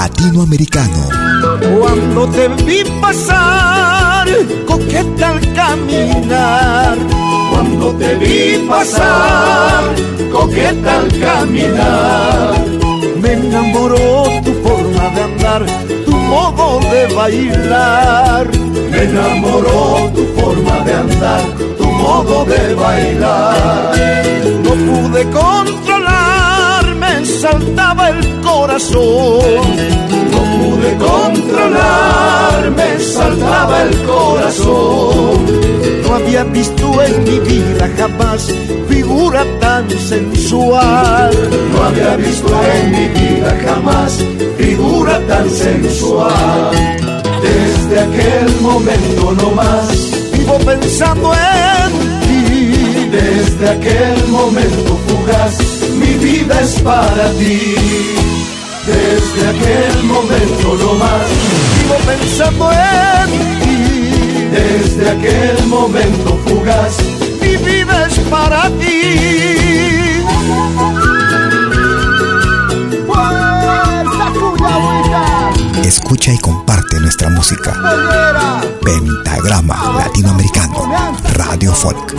Latinoamericano. Cuando te vi pasar, coqueta al caminar. Cuando te vi pasar, coqueta al caminar. Me enamoró tu forma de andar, tu modo de bailar. Me enamoró tu forma de andar, tu modo de bailar. No pude controlarme, saltaba el No pude controlarme, saltaba el corazón. No había visto en mi vida jamás figura tan sensual. No había visto en mi vida jamás figura tan sensual. Desde aquel momento no más vivo pensando en ti. Desde aquel momento fugaz mi vida es para ti. Desde aquel momento no más vivo pensando en ti. Desde aquel momento fugaz mi vida es para ti. Escucha y comparte nuestra música. Pentagrama Latinoamericano, Radio Folk.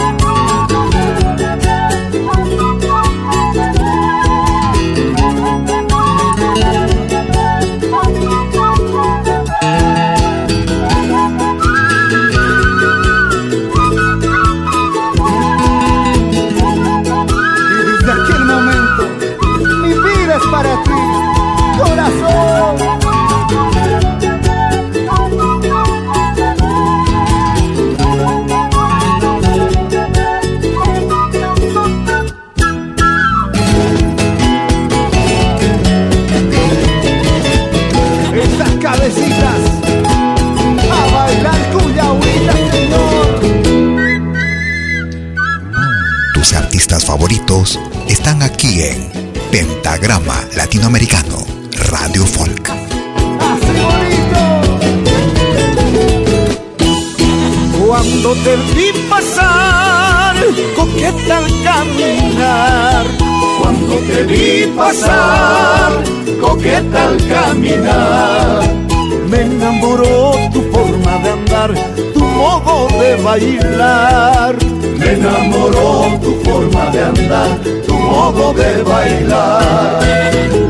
Me enamoró tu forma de andar, tu modo de bailar. Me enamoró tu forma de andar, tu modo de bailar.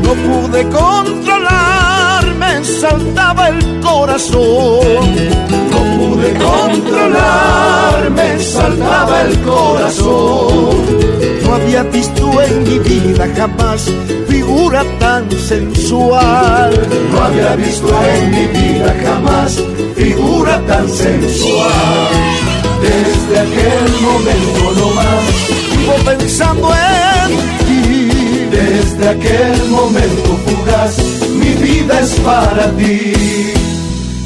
No pude controlarme, saltaba el corazón. No pude controlarme, saltaba el corazón no había visto en mi vida jamás figura tan sensual. No había visto en mi vida jamás figura tan sensual. Desde aquel momento no más vivo pensando en ti. Desde aquel momento fugaz mi vida es para ti.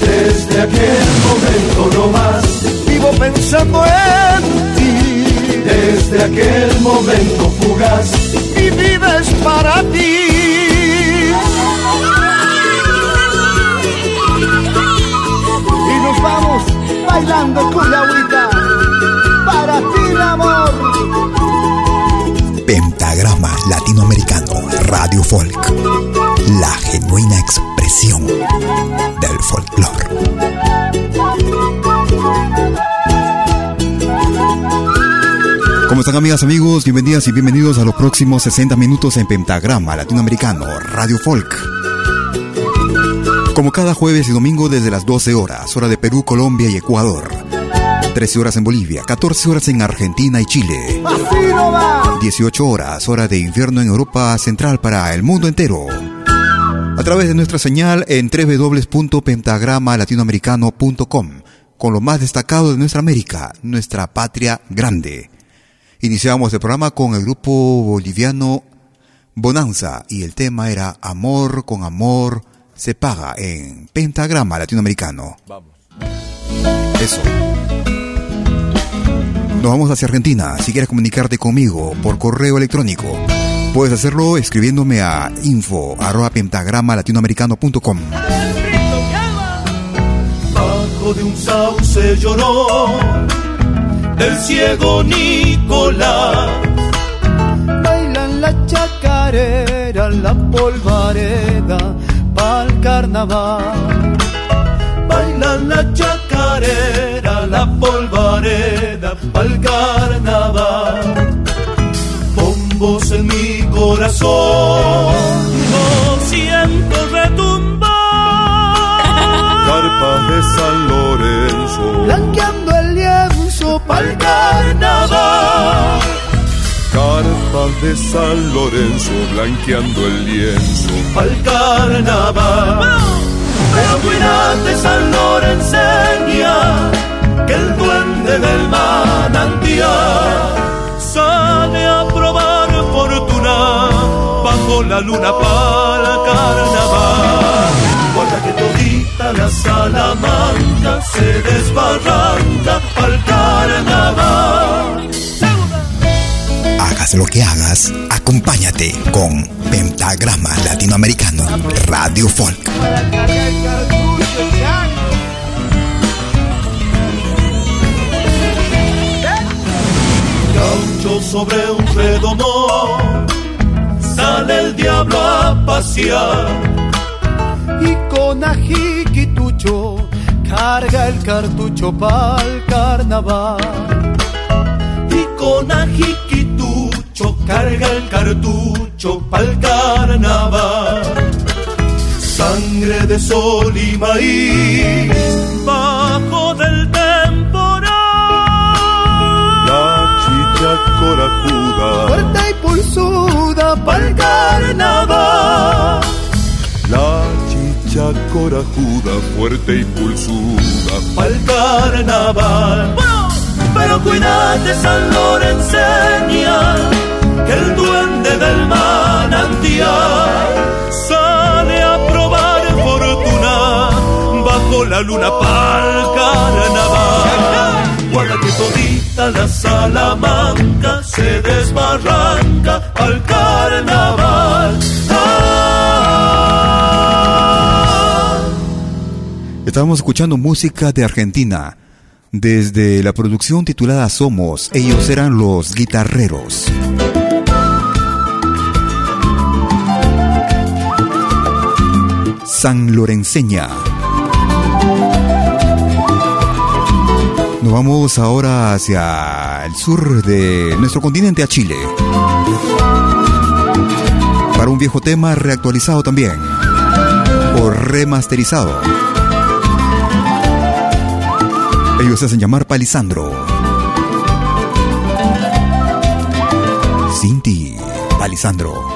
Desde aquel momento no más vivo pensando en ti desde aquel momento fugaz, mi vida es para ti. Y nos vamos bailando con la agüita, para ti el amor. Pentagrama Latinoamericano Radio Folk, la genuina expresión ¿Cómo están amigas, amigos? Bienvenidas y bienvenidos a los próximos 60 minutos en Pentagrama Latinoamericano Radio Folk. Como cada jueves y domingo desde las 12 horas, hora de Perú, Colombia y Ecuador. 13 horas en Bolivia, 14 horas en Argentina y Chile. 18 horas, hora de invierno en Europa Central para el mundo entero. A través de nuestra señal en www.pentagramalatinoamericano.com con lo más destacado de nuestra América, nuestra patria grande. Iniciamos el programa con el grupo boliviano Bonanza y el tema era Amor con amor se paga en pentagrama latinoamericano. Vamos. Eso. Nos vamos hacia Argentina. Si quieres comunicarte conmigo por correo electrónico, puedes hacerlo escribiéndome a info arroba pentagrama latinoamericano.com. Bajo de un sauce lloró del ciego Nicolás. Bailan la chacarera, la polvareda, pa'l carnaval. Bailan la chacarera, la polvareda, pa'l carnaval. Bombos en mi corazón, no siento retumbar. Carpas de San Lorenzo, blanqueando pa'l carnaval. Carpas de San Lorenzo blanqueando el lienzo pa'l carnaval. Pero cuídate San Lorenseña, que el duende del manantial sale a probar fortuna bajo la luna pa'l carnaval que todita la Salamanca se desbarranca al carnaval. Hagas lo que hagas, acompáñate con Pentagrama Latinoamericano Radio Folk. Gaucho sobre un redomón, sale el diablo a pasear y con ajiquitucho carga el cartucho pa'l carnaval. Y con ajiquitucho carga el cartucho pa'l carnaval. Sangre de sol y maíz bajo del temporal. La chicha corajuda, fuerte y pulsuda pa'l carnaval. La corajuda, fuerte y pulsuda, pa'l carnaval. pero cuídate San Lorenseña, que el duende del manantial sale a probar fortuna bajo la luna pa'l carnaval. Guarda que todita la Salamanca se desbarranca al carnaval. Estábamos escuchando música de Argentina. Desde la producción titulada Somos, ellos eran los guitarreros. San Lorenseña. Nos vamos ahora hacia el sur de nuestro continente, a Chile. Para un viejo tema reactualizado también. O remasterizado. Ellos se hacen llamar Palisandro. Cinti, Palisandro.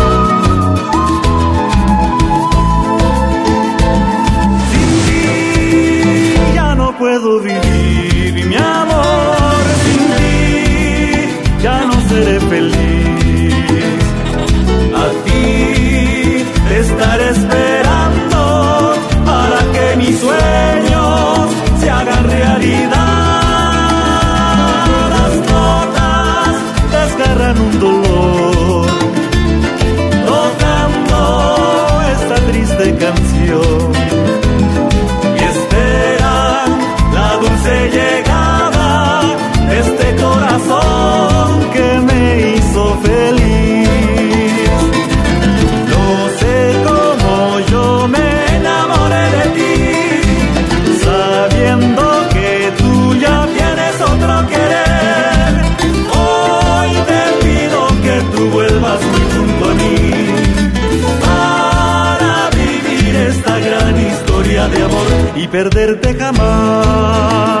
Perderte jamás.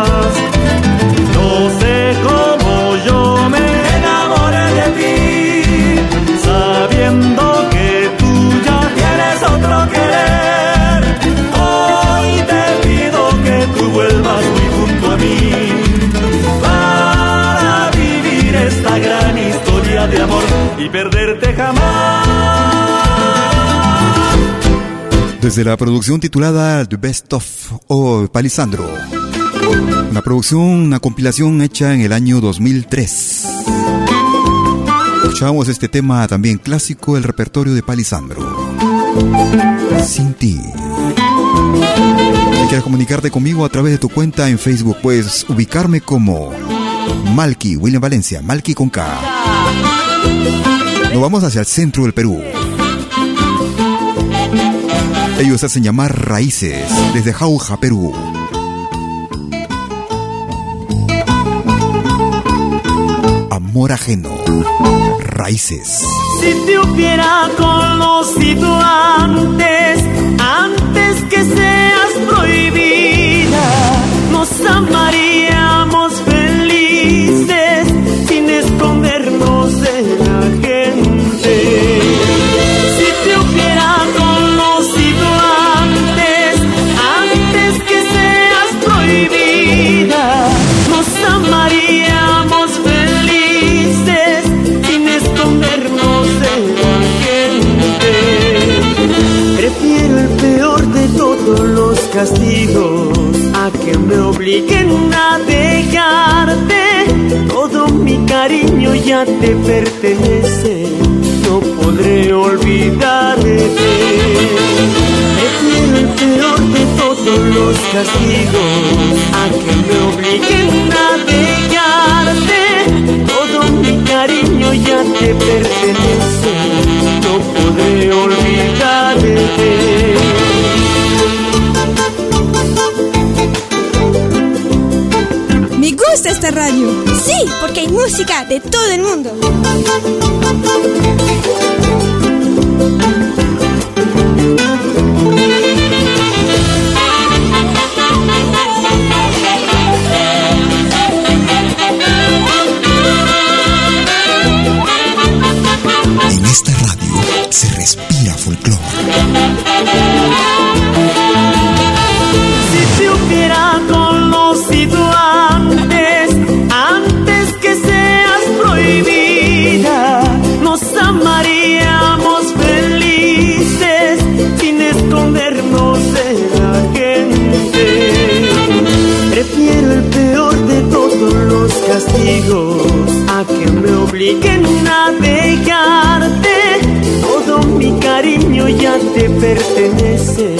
Desde la producción titulada The Best of Palisandro. Una producción, una compilación hecha en el año 2003. Escuchamos este tema también clásico del repertorio de Palisandro. Sin ti. Si quieres comunicarte conmigo a través de tu cuenta en Facebook, puedes ubicarme como Malky, William Valencia, Malky con K. Nos vamos hacia el centro del Perú. Ellos hacen llamar Raíces desde Jauja, Perú. Amor ajeno. Raíces. Si te hubiera conocido antes, obliguen a dejarte. Todo mi cariño ya te pertenece, no podré olvidarte. Prefiero el peor de todos los castigos a que me obliguen a dejarte. Todo mi cariño ya te pertenece, no podré olvidarte. Esta radio. Sí, porque hay música de todo el mundo. Pertenece,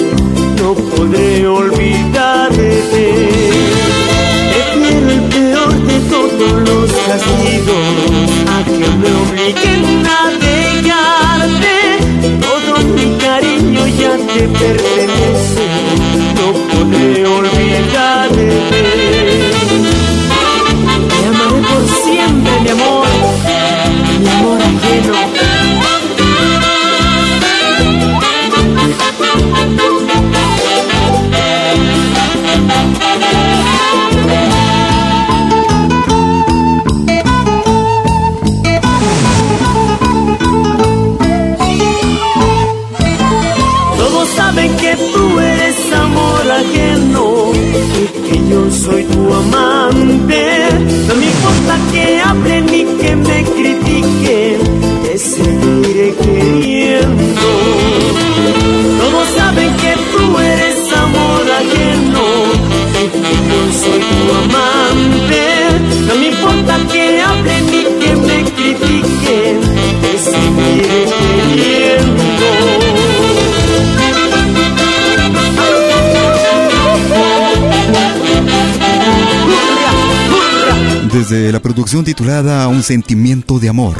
desde la producción titulada Un sentimiento de amor.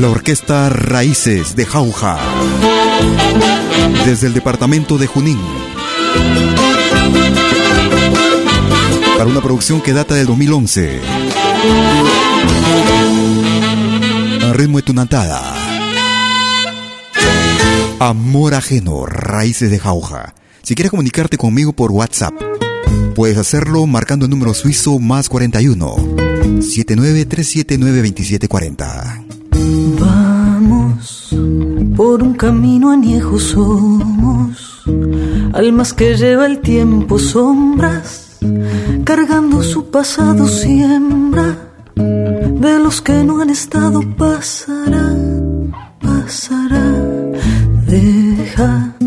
La orquesta Raíces de Jauja, desde el departamento de Junín. Para una producción que data del 2011. A ritmo de tunantada. Amor ajeno, raíces de jauja. Si quieres comunicarte conmigo por WhatsApp, puedes hacerlo marcando el número suizo más 41 79 2740. Vamos por un camino añejo somos, almas que lleva el tiempo sombras, cargando su pasado siembra, de los que no han estado pasará, pasará, deja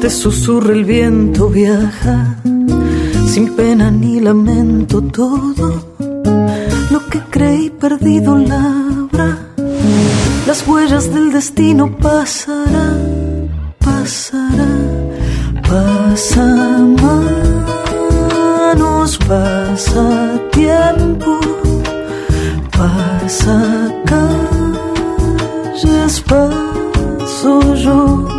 te susurre el viento viaja, sin pena ni lamento todo, lo que creí perdido labra, las huellas del destino pasará, pasará, pasa manos, pasa tiempo, pasa calles, paso yo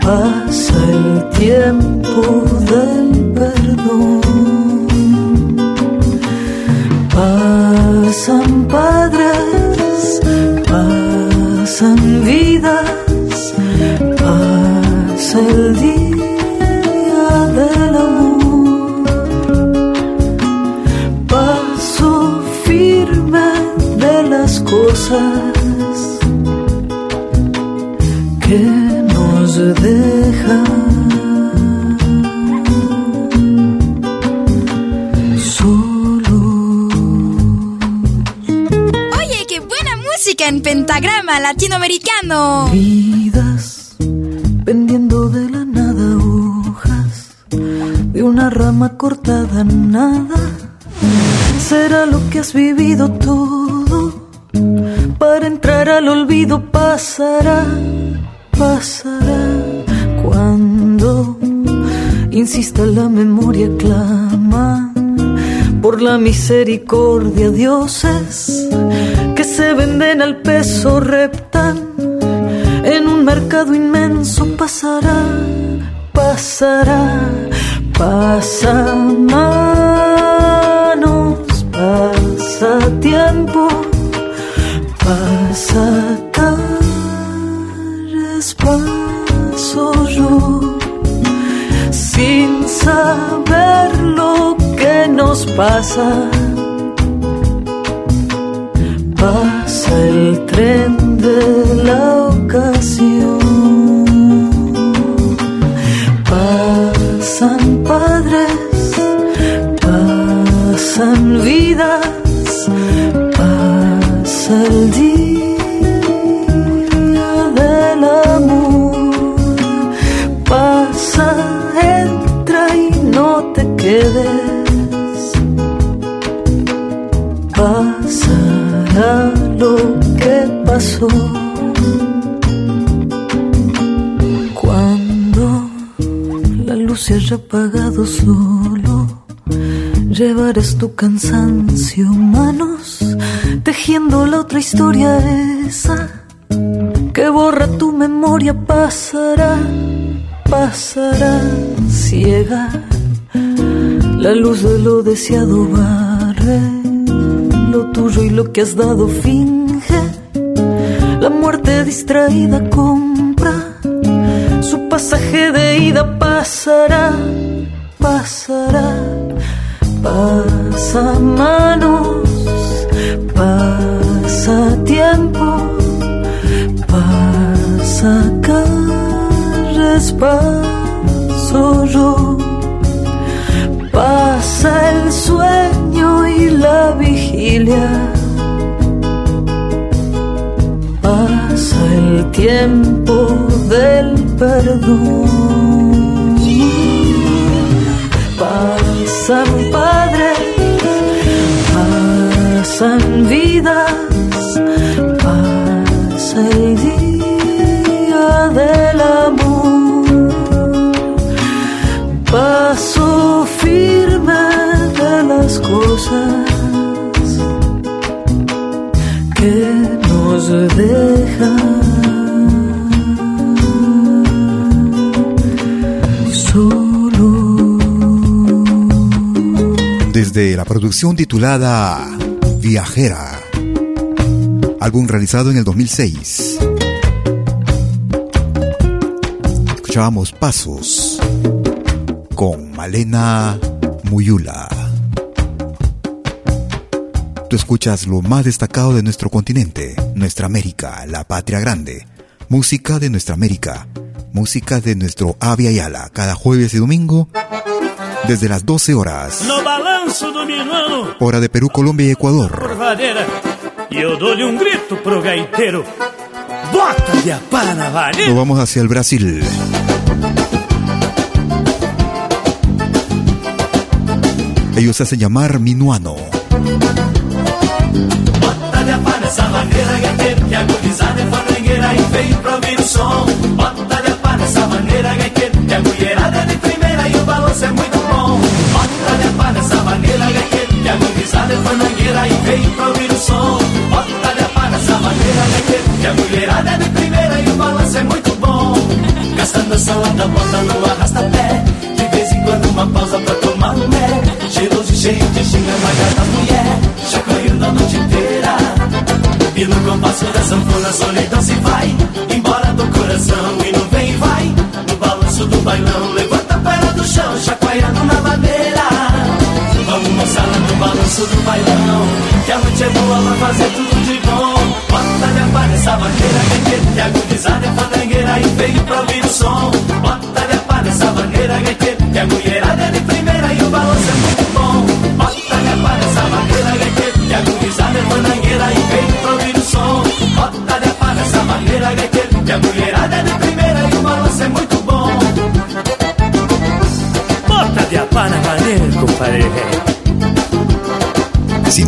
Pasa el tiempo del perdón. Pasan en pentagrama latinoamericano. Vidas pendiendo de la nada, hojas de una rama cortada, nada será lo que has vivido todo para entrar al olvido pasará, pasará cuando insista la memoria clama por la misericordia dioses se venden al peso reptan en un mercado inmenso pasará, pasará, pasa manos, pasa tiempo pasa paso yo, saber lo que nos pasa. El tren de la ocasión. Apagado solo, llevarás tu cansancio, manos, tejiendo la otra historia esa que borra tu memoria, pasará, pasará ciega. La luz de lo deseado barre lo tuyo y lo que has dado finge. La muerte distraída compra paso yo Pasa el sueño y la vigilia. Pasa el tiempo del perdón. Pasan padres, pasan vidas, pasa el Desde la producción titulada Viajera, álbum realizado en el 2006. Escuchábamos Pasos con Malena Muyula. Tú escuchas lo más destacado de nuestro continente, nuestra América, la patria grande. Música de nuestra América, música de nuestro Avia Yala, cada jueves y domingo desde las 12 horas. No minuano. Hora de Perú, Colombia y Ecuador. Eu dou-lhe um grito pro gaiteiro. Bota de a para na vareira. Nos vamos hacia el Brasil. Ellos se hacen llamar Minuano. Bota de a pá nessa maneira, gaiteiro, que a mulherada de primeira e o balanço é muito a mulherada é de primeira e o balanço é muito bom. Gastando essa onda, bota no arrasta-pé, de vez em quando uma pausa pra tomar um mé. Cheiroso e cheio de xinga, magada mulher, chacoalhando a noite inteira. E no compasso da sanfona, solidão se vai embora do coração e não vem e vai. No balanço do bailão, levanta a perna do chão, chacoalhando na madeira. Vamos moçada no balanço do bailão, que a noite é boa pra fazer tudo de apá nessa bandeira, gaiteiro, que a gurizada é fandangueira e veio pra ouvir o som. Bota de bandeira, gaiteiro, que a mulherada é de primeira e o balanço é muito bom. Bota de apá nessa bandeira, gaiteiro, que a gurizada é fandangueira e veio pra ouvir o som. Bota de bandeira, gaiteiro, que a mulherada é de primeira e o balanço é muito bom. Bota de a pá na vareira, compadre.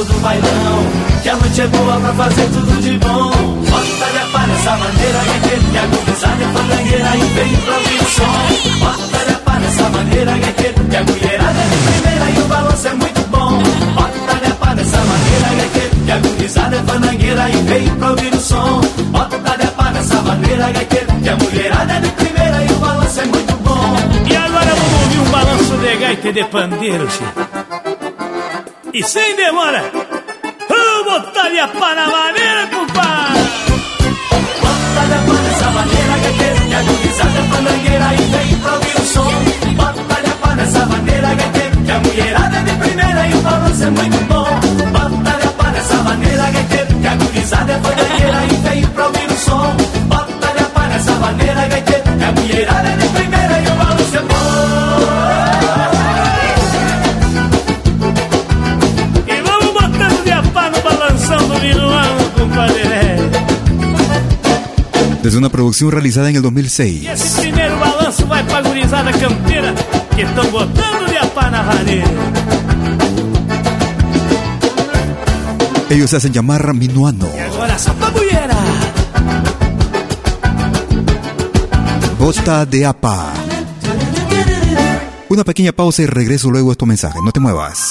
balanço do bailão Que a noite é boa pra fazer tudo de bom Bota de a pá nessa maneira Gaiteiro que a gurizada é fandangueira E vem pra ouvir o som Bota de a pá nessa maneira Gaiteiro que a mulherada é de primeira E o balanço é muito bom Bota de a pá é fanangueira e veio pra ouvir o som. Bota de pá nessa maneira, que a mulherada é de primeira e o balanço é muito bom. E agora vamos ouvir um balanço de gaita e de pandeiro, Chico. E sem demora, vamos botar na maneira, compadre. Bota de pá nessa maneira, gaiteiro, que a gurizada é fanangueira e veio pra ouvir o som. Bota de pá nessa maneira, gaiteiro, que a mulherada é de primeira e o balanço é muito bom. Bota de pá nessa maneira, gaiteiro, que a gurizada é fanangueira e veio pra ouvir o som. Bota de pá nessa maneira, gaiteiro, que a mulherada é de primeira Desde una producción realizada en el 2006. E esse primeiro balanço vai pra gurizada campeira que estão botando de pá na vaneira. Ellos se hacen llamar Minuano. Bota de Apa. Una pequeña pausa y regreso luego a estos mensajes. No te muevas.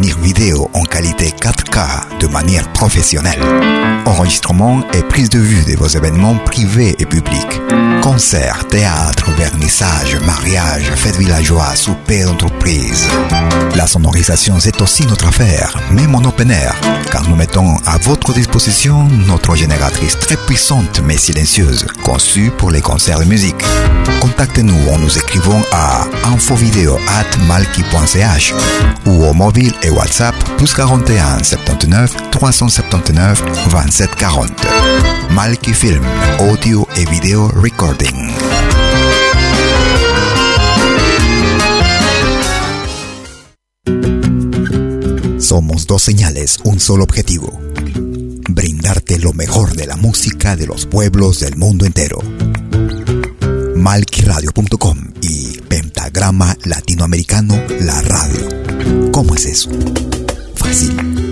vidéo en qualité 4 de manière professionnelle. Enregistrement et prise de vue de vos événements privés et publics. Concerts, théâtre, vernissage, mariage, fêtes villageois, souper d'entreprise. La sonorisation, c'est aussi notre affaire, même en open air, car nous mettons à votre disposition notre génératrice très puissante mais silencieuse, conçue pour les concerts de musique. Contactez-nous en nous écrivant à infovideo@malki.ch ou au mobile et WhatsApp plus 41 79 379 27 40. Malki Film, audio et vidéo recording. Somos dos señales, un solo objetivo. Brindarte lo mejor de la música de los pueblos del mundo entero. Malquiradio.com y Pentagrama Latinoamericano, la radio. ¿Cómo es eso? Fácil.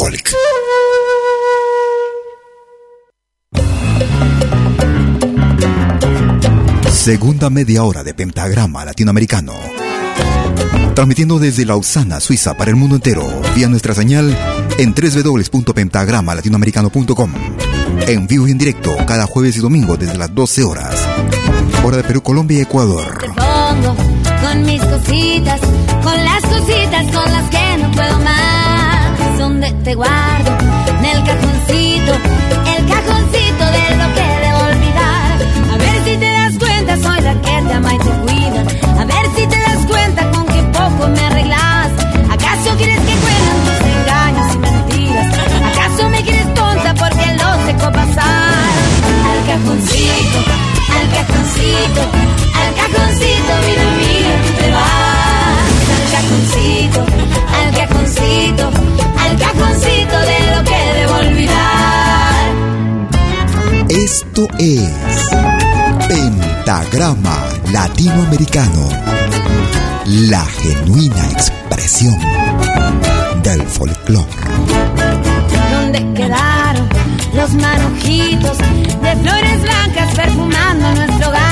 Folk. Segunda media hora de Pentagrama Latinoamericano. Transmitiendo desde Lausana, Suiza, para el mundo entero, vía nuestra señal en www.pentagramalatinoamericano.com. En vivo y en directo, cada jueves y domingo desde las 12 horas. Hora de Perú, Colombia y Ecuador. Te pongo con mis cositas, con las cositas con las que no puedo más. Donde te guardo, en el cajoncito, el cajoncito de lo que debo olvidar. A ver si te das cuenta, soy la que te ama y te cuida. A ver si te das cuenta con qué poco me arreglas. ¿Acaso quieres que cuenten tus engaños y mentiras? ¿Acaso me quieres tonta porque lo seco pasar? Al cajoncito, al cajoncito, al cajoncito, vida mía, tú te vas. Al cajoncito, al cajoncito, al cajoncito de lo que debo olvidar. Esto es Pentagrama Latinoamericano, la genuina expresión del folclore. ¿Dónde quedaron los manojitos de flores blancas perfumando nuestro hogar?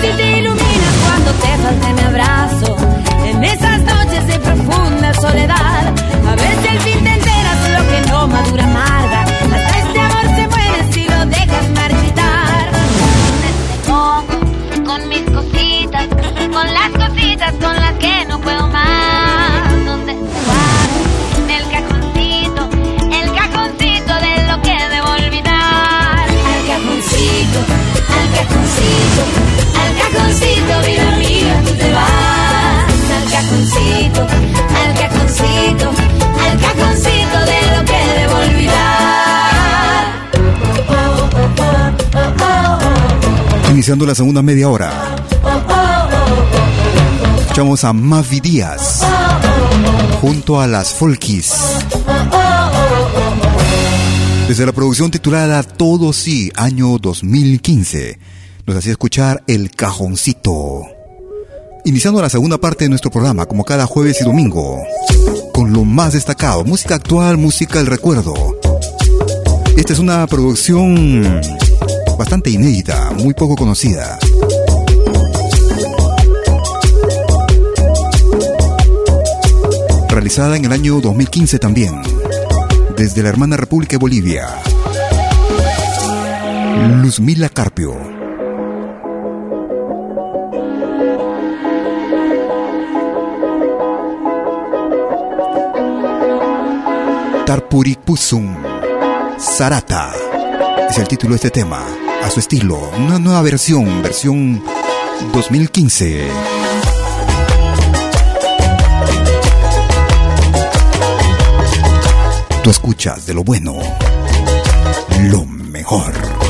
Si te iluminas cuando te falte mi abrazo. En esas noches de profunda soledad. A si al fin te enteras lo que no madura amarga. Hasta este amor se muere si lo dejas marchitar. Con mis cositas, con las cositas con Iniciando la segunda media hora. Escuchamos a Mavi Díaz junto a las Folkis. Desde la producción titulada Todo Sí, año 2015, nos hacía escuchar El Cajoncito. Iniciando la segunda parte de nuestro programa, como cada jueves y domingo, con lo más destacado, música actual, música del recuerdo. Esta es una producción bastante inédita, muy poco conocida. Realizada en el año 2015 también, desde la hermana República de Bolivia. Luzmila Carpio. Tarpuripusum Sarata es el título de este tema, a su estilo, una nueva versión, versión 2015. Tú escuchas de lo bueno, lo mejor.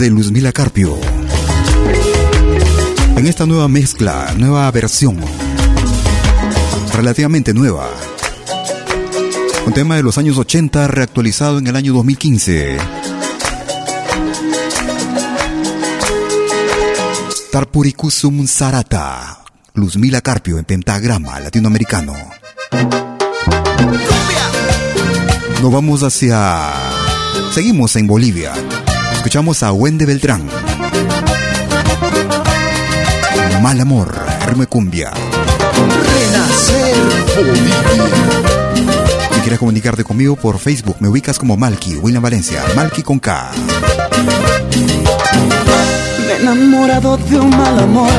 De Luzmila Carpio. En esta nueva mezcla, nueva versión, relativamente nueva. Un tema de los años 80 reactualizado en el año 2015. Tarpuricusum Sarata. Luzmila Carpio en pentagrama latinoamericano. Nos vamos hacia... Seguimos en Bolivia. Escuchamos a Wendy Beltrán. Mal amor, Herme Cumbia. Renacer Bolivia. Si quieres comunicarte conmigo por Facebook, me ubicas como Malky, William Valencia, Malky con K. Me he enamorado de un mal amor.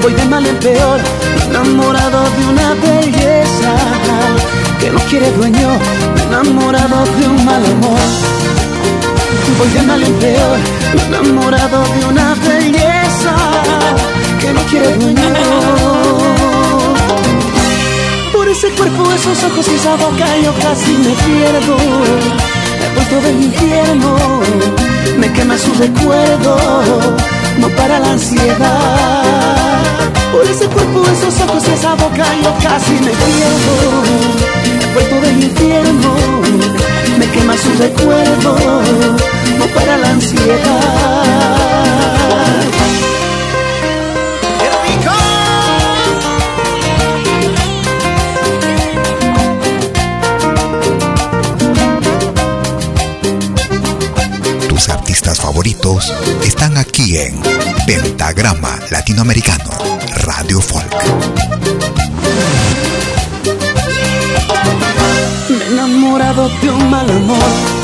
Voy de mal en peor, me enamorado de una belleza que no quiere dueño. Me enamorado de un mal amor voy de mal en peor, enamorado de una belleza que no quiere dueño. Por ese cuerpo, esos ojos y esa boca yo casi me pierdo. Me he vuelto del infierno, me quema su recuerdo, no para la ansiedad. Por ese cuerpo, esos ojos y esa boca yo casi me pierdo. Latinoamericano, Radio Folk. Me he enamorado de un mal amor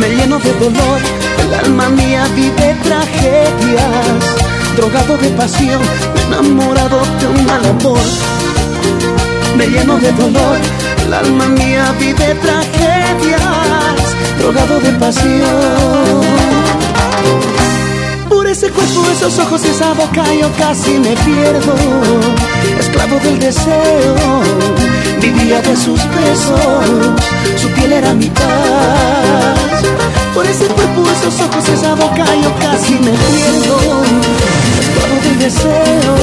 me lleno de dolor, el alma mía vive tragedias, drogado de pasión, enamorado de un mal amor. Me lleno de dolor, el alma mía vive tragedias, drogado de pasión. Por ese cuerpo, esos ojos, esa boca yo casi me pierdo, esclavo del deseo, vivía de sus besos, su piel era mi paz. Por ese cuerpo, esos ojos, esa boca yo casi me pierdo. Todo de deseo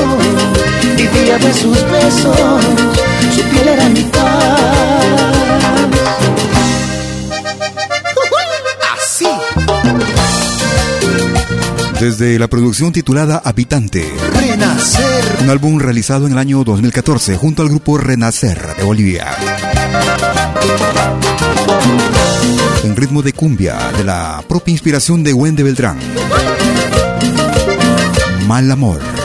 Vivía de sus besos Su piel era mi paz. Así Desde la producción titulada Habitante Renacer Un álbum realizado en el año 2014 Junto al grupo Renacer de Bolivia en ritmo de cumbia de la propia inspiración de Wendy Beltrán. Mal amor.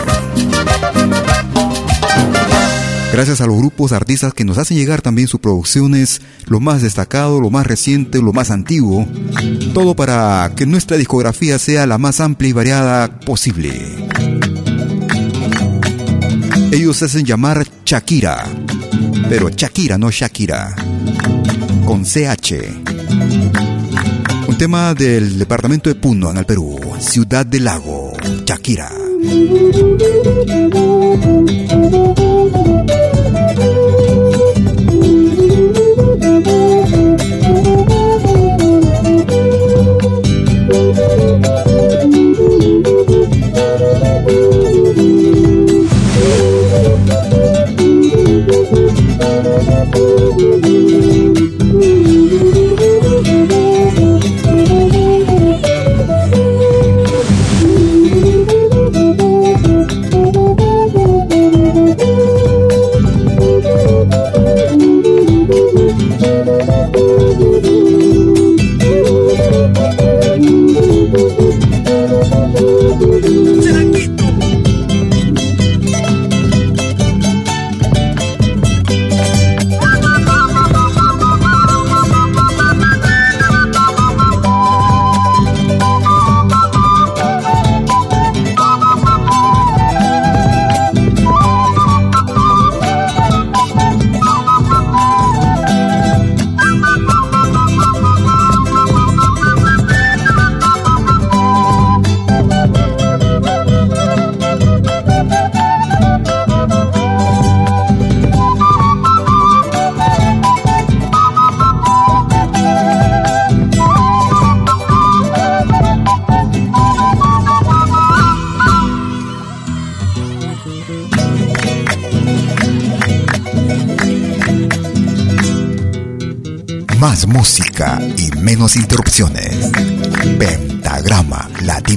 Gracias a los grupos artistas que nos hacen llegar también sus producciones, lo más destacado, lo más reciente, lo más antiguo. Todo para que nuestra discografía sea la más amplia y variada posible. Ellos se hacen llamar Shakira, pero Shakira, no Shakira, con CH. Un tema del departamento de Puno, en el Perú, Ciudad del Lago, Shakira. Thank you.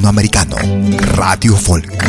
Latinoamericano, Radio Folk.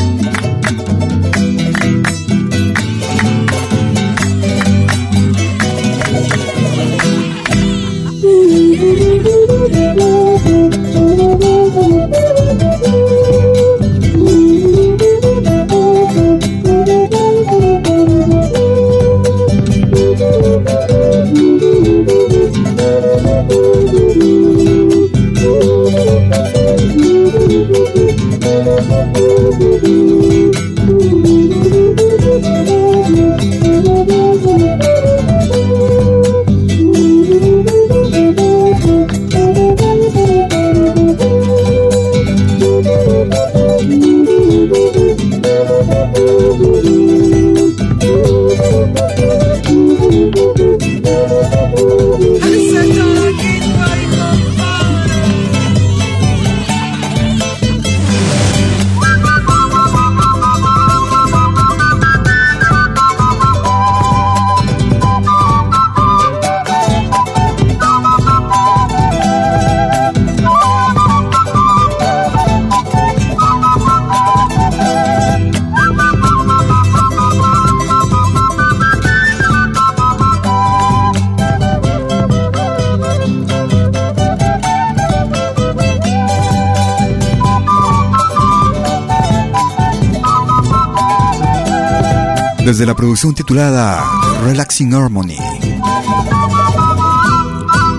Desde la producción titulada Relaxing Harmony.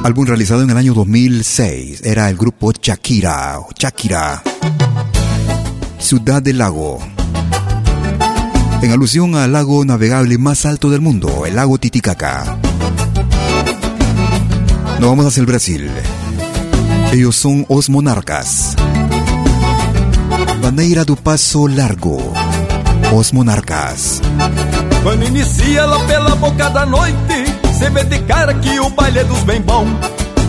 Álbum realizado en el año 2006. Era el grupo Shakira. Shakira. Ciudad del Lago. En alusión al lago navegable más alto del mundo, el lago Titicaca. Nos vamos hacia el Brasil. Ellos son Os Monarcas. Bandeira do Paso Largo. Os Monarcas. Quando inicia lá pela boca da noite, cê vê de cara que o baile é dos bem bom.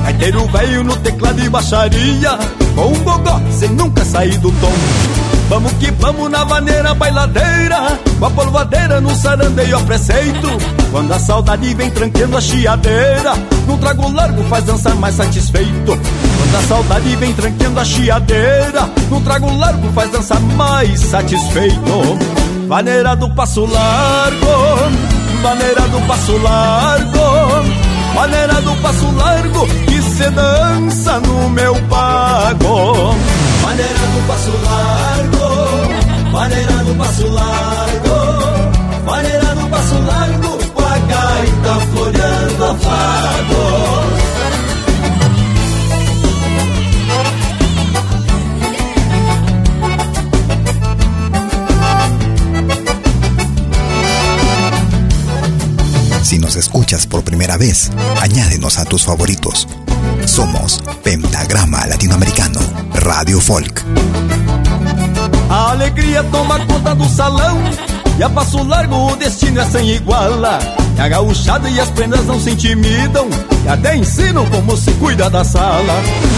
Gaiteiro velho no teclado e baixaria, com um gogó sem nunca sair do tom. Vamos que vamos na maneira bailadeira, com a polvadeira no sarandeio a preceito. Quando a saudade vem tranqueando a chiadeira, no trago largo faz dançar mais satisfeito. Quando a saudade vem tranqueando a chiadeira, no trago largo faz dançar mais satisfeito. Vaneira do passo largo, vaneira do passo largo, vaneira do passo largo que se dança no meu pago. Vaneira do passo largo, vaneira do passo largo, vaneira do passo largo gaita floreando afagos. Si nos escuchas por primera vez, añádenos a tus favoritos. Somos Pentagrama Latinoamericano, Radio Folk. Toma conta do salão E a largo o destino é sem iguala E a gauchada e as prendas não se intimidam. E até ensinam como se cuida da sala.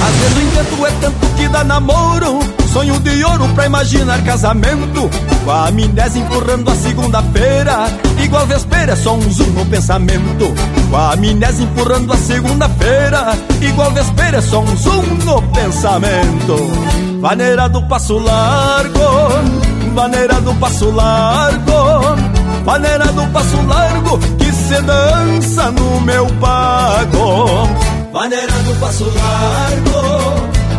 Às vezes o intento é tanto que dá namoro. Sonho de ouro pra imaginar casamento. Com a amnésia empurrando a segunda-feira. Igual vespeira, é só um zoom no pensamento. Com a amnésia empurrando a segunda-feira. Igual vespeira, é só um zoom no pensamento. Vaneira do passo largo. Vaneira do passo largo. Vaneira do passo largo Se dança no meu pago Vaneira do passo largo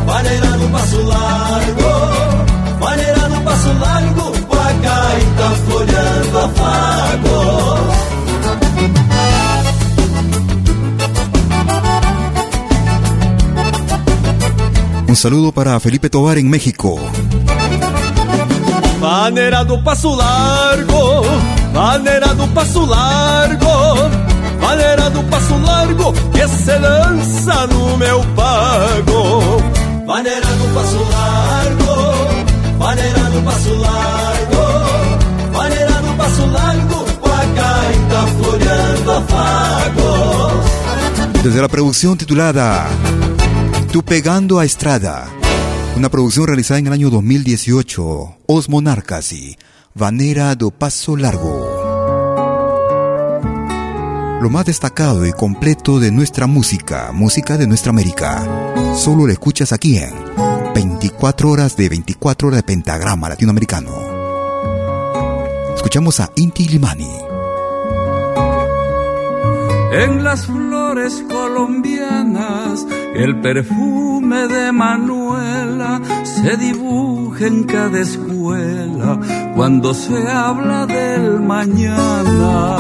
Vaneira do passo largo Vaneira do passo largo Com a gaita folhando afagos Un saludo para Felipe Tobar en México. Maneira do passo largo, maneira do passo largo, maneira do passo largo que se lança no meu pago. Maneira do passo largo, maneira do passo largo, maneira do passo largo com a gaita floreando afagos. Desde la producción titulada Tú pegando a Estrada, una producción realizada en el año 2018, Os Monarcas y Vanera do Paso Largo. Lo más destacado y completo de nuestra música, música de nuestra América, solo lo escuchas aquí en 24 horas de 24 horas de pentagrama latinoamericano. Escuchamos a Inti Limani. En las flores colombianas, el perfume de Se dibuja en cada escuela cuando se habla del mañana.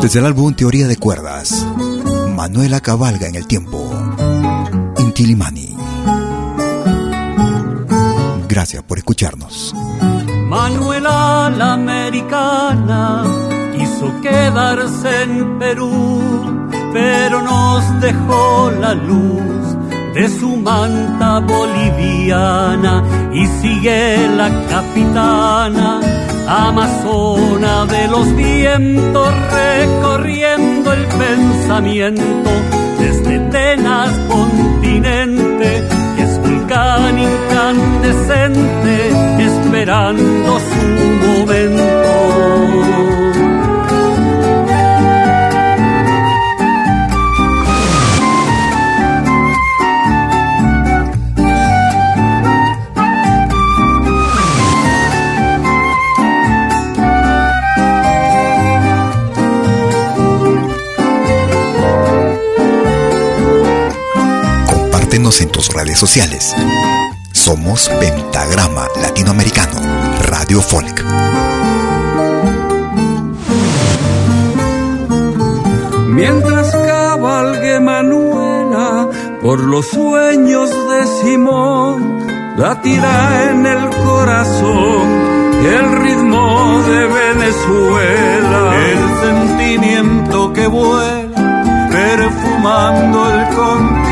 Desde el álbum Teoría de Cuerdas, Manuela cabalga en el tiempo. Inti Limani. Gracias por escucharnos. Manuela la americana quiso quedarse en Perú, pero nos dejó la luz de su manta boliviana y sigue la capitana, amazona de los vientos, recorriendo el pensamiento desde Tenas continente, redes sociales. Somos Pentagrama Latinoamericano, Radio Folk. Mientras cabalgue Manuela por los sueños de Simón, latirá en el corazón el ritmo de Venezuela, El sentimiento que vuela, perfumando el continente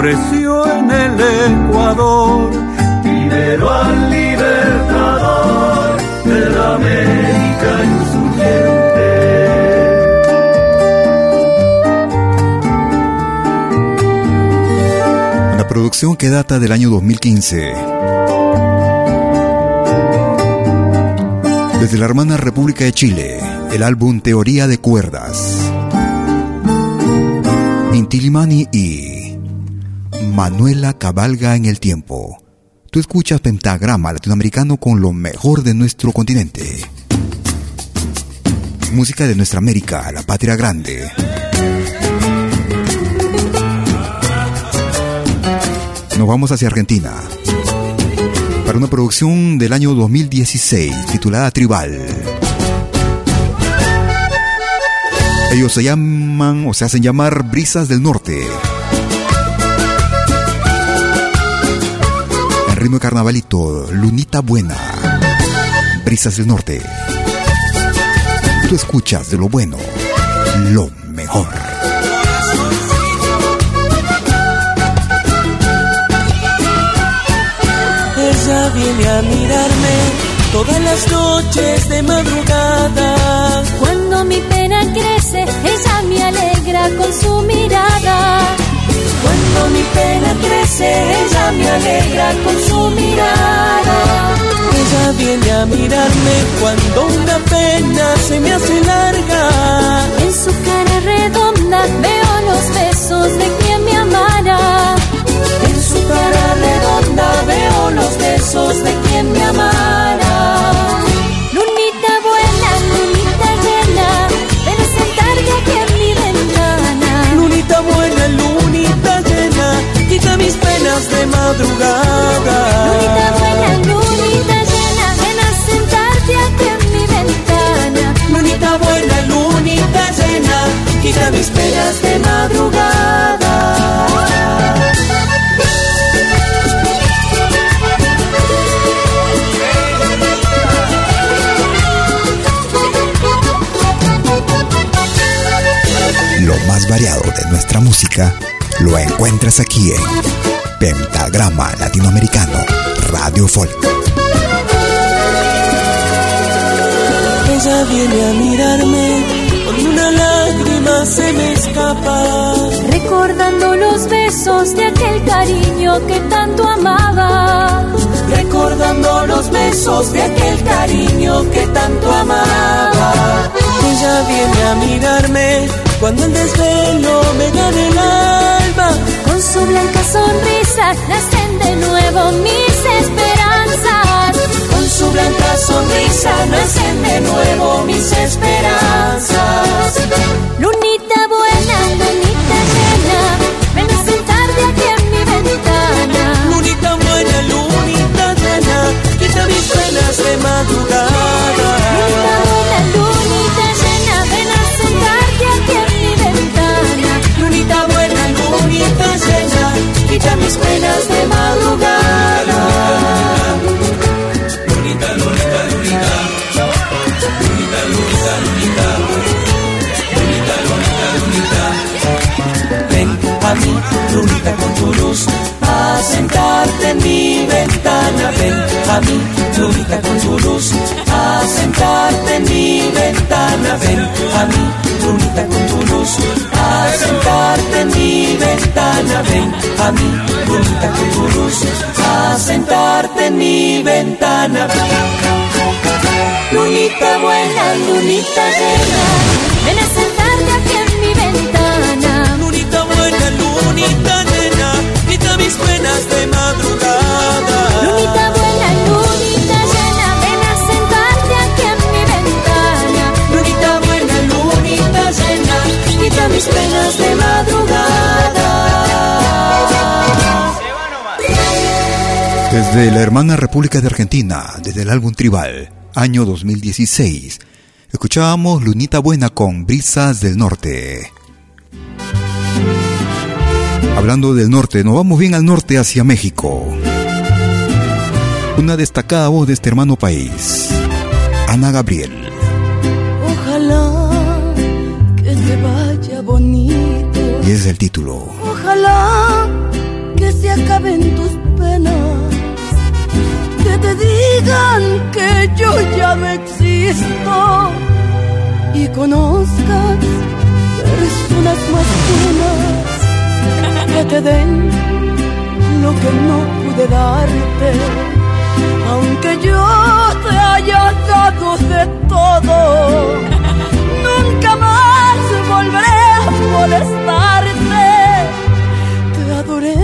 floreció en el Ecuador. Dinero al libertador de la América insurgente. Una producción que data del año 2015. Desde la hermana República de Chile, el álbum Teoría de Cuerdas. Inti Limani y Manuela Cabalga en el Tiempo. Tú escuchas Pentagrama Latinoamericano con lo mejor de nuestro continente. Música de nuestra América, la patria grande. Nos vamos hacia Argentina. para una producción del año 2016 titulada Tribal. Ellos se llaman o se hacen llamar Brisas del Norte. Ritmo de carnavalito, Lunita Buena. Brisas del Norte. Tú escuchas de lo bueno, lo mejor. Ella viene a mirarme todas las noches de madrugada. Cuando mi pena crece, ella me alegra con su mirada. Cuando mi pena crece, ella me alegra con su mirada. Ella viene a mirarme cuando una pena se me hace larga. En su cara redonda veo los besos de quien me amara. En su cara redonda veo los besos de quien me amara. Mis penas de madrugada. Lunita buena, lunita llena, ven a sentarte aquí en mi ventana. Lunita buena, lunita llena, quita mis penas de madrugada. Lo más variado de nuestra música lo encuentras aquí en Pentagrama Latinoamericano Radio Folk. Ella viene a mirarme, con una lágrima se me escapa. Recordando los besos de aquel cariño que tanto amaba. Recordando los besos de aquel cariño que tanto amaba. Ella viene a mirarme cuando el desvelo me gane el alma. Con su blanca sonrisa nacen de nuevo mis esperanzas. Con su blanca sonrisa nacen de nuevo mis esperanzas. Lunita buena, lunita llena, ven a sentarte aquí en mi ventana. Lunita buena, lunita llena, quita mis penas de madrugada. Lunita quita mis penas de madrugada. Lunita, lunita, lunita. Lunita, lunita, lunita. Lunita, lunita, lunita. Ven a mí, lunita con tu luz, a sentarte en mi ventana. Ven a mí, lunita con tu luz, a sentarte en mi ventana. Ven a mí, lunita con tu luz, a sentarte mi ventana. Ven a mí, tu luz, a sentarte en mi ventana. Lunita buena, lunita llena, Ven a sentarte aquí en mi ventana. lunita buena, lunita llena, quita mis penas de madrugada. Lunita Desde la hermana República de Argentina, desde el álbum Tribal, año 2016, escuchábamos Lunita Buena con Brisas del Norte. Hablando del norte, nos vamos bien al norte hacia México. Una destacada voz de este hermano país, Ana Gabriel. Es el título. Ojalá que se acaben tus penas. Que te digan que yo ya no existo. Y conozcas personas más buenas que te den lo que no pude darte. Aunque yo te haya dado de todo, nunca más volveré molestarte. Te adoré,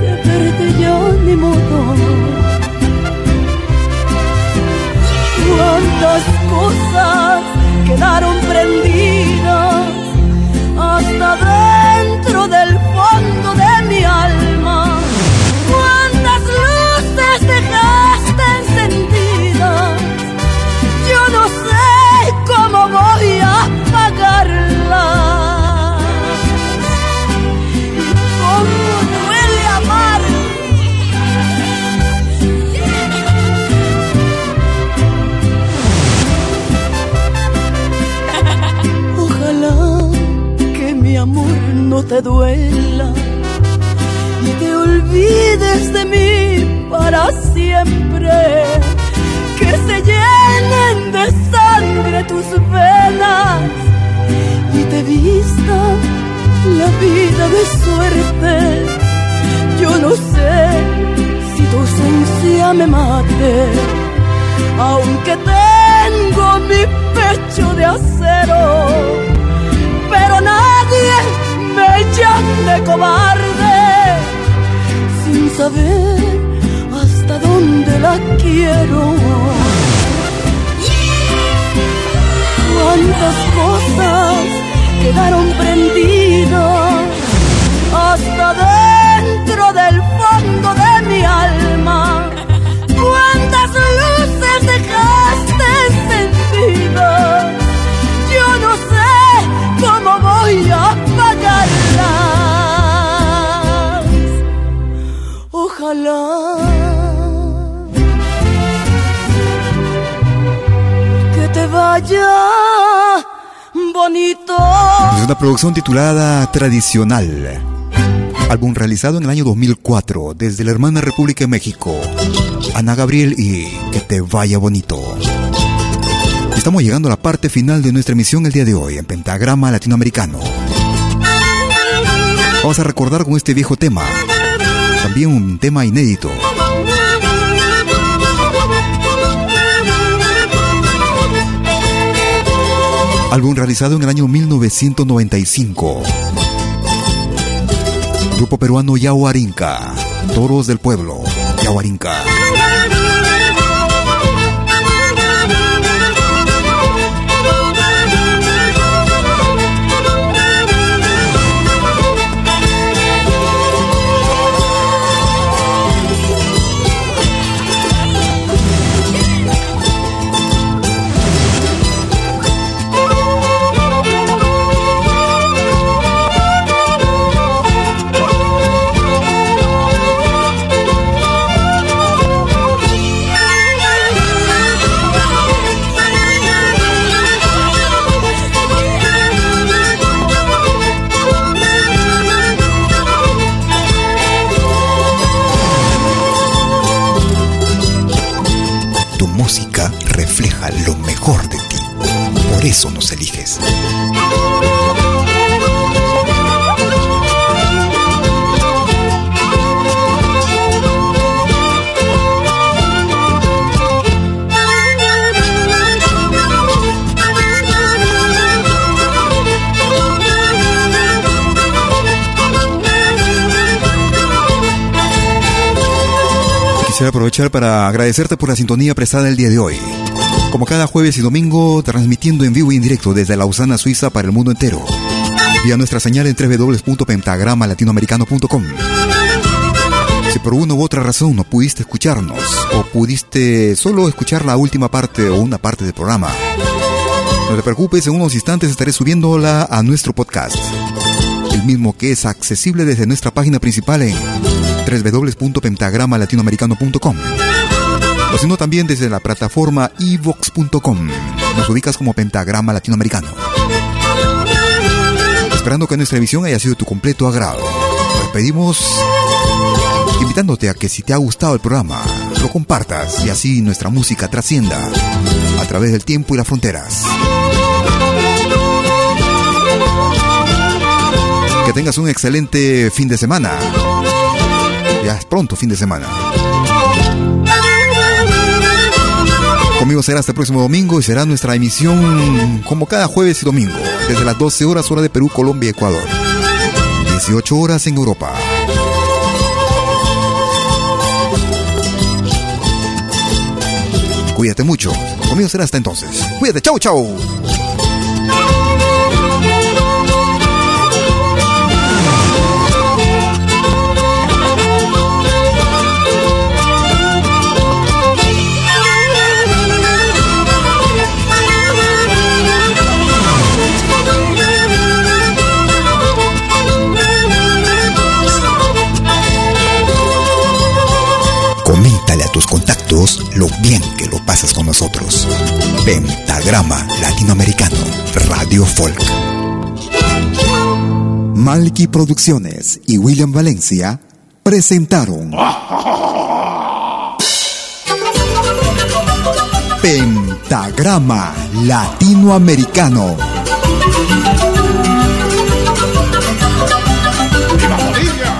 te perdí yo ni modo. Cuántas cosas quedaron prendidas hasta dentro del te duela y te olvides de mí para siempre. Que se llenen de sangre tus venas y te vista la vida de suerte. Yo no sé si tu ausencia me mate, aunque tengo mi pecho de acero, pero nadie me llame cobarde sin saber hasta dónde la quiero. Cuántas cosas quedaron prendidas hasta dentro del fondo de mi alma. Vaya bonito. Es una producción titulada Tradicional. Álbum realizado en el año 2004 desde la hermana República de México. Ana Gabriel y Que te vaya bonito. Estamos llegando a la parte final de nuestra emisión el día de hoy en Pentagrama Latinoamericano. Vamos a recordar con este viejo tema. También un tema inédito. Álbum realizado en el año 1995. Grupo peruano Yahuarinca. Toros del Pueblo. Yahuarinca. Lo mejor de ti. Por eso nos eliges. Quisiera aprovechar para agradecerte por la sintonía prestada el día de hoy. Como cada jueves y domingo, transmitiendo en vivo y en directo desde Lausana, Suiza para el mundo entero. Vía nuestra señal en www.pentagramalatinoamericano.com. Si por una u otra razón no pudiste escucharnos o pudiste solo escuchar la última parte o una parte del programa, no te preocupes, en unos instantes estaré subiéndola a nuestro podcast. El mismo que es accesible desde nuestra página principal en www.pentagramalatinoamericano.com o sino también desde la plataforma evox.com. Nos ubicas como Pentagrama Latinoamericano. Esperando que nuestra emisión haya sido tu completo agrado. Te pedimos invitándote a que si te ha gustado el programa, lo compartas y así nuestra música trascienda a través del tiempo y las fronteras. Que tengas un excelente fin de semana. Ya es pronto fin de semana. Conmigo será hasta el próximo domingo y será nuestra emisión como cada jueves y domingo, desde las 12 horas hora de Perú, Colombia y Ecuador. 18 horas en Europa. Cuídate mucho. Conmigo será hasta entonces. Cuídate. Chau, chau. Lo bien que lo pasas con nosotros. Pentagrama Latinoamericano Radio Folk. Malky Producciones y William Valencia presentaron Pentagrama Latinoamericano.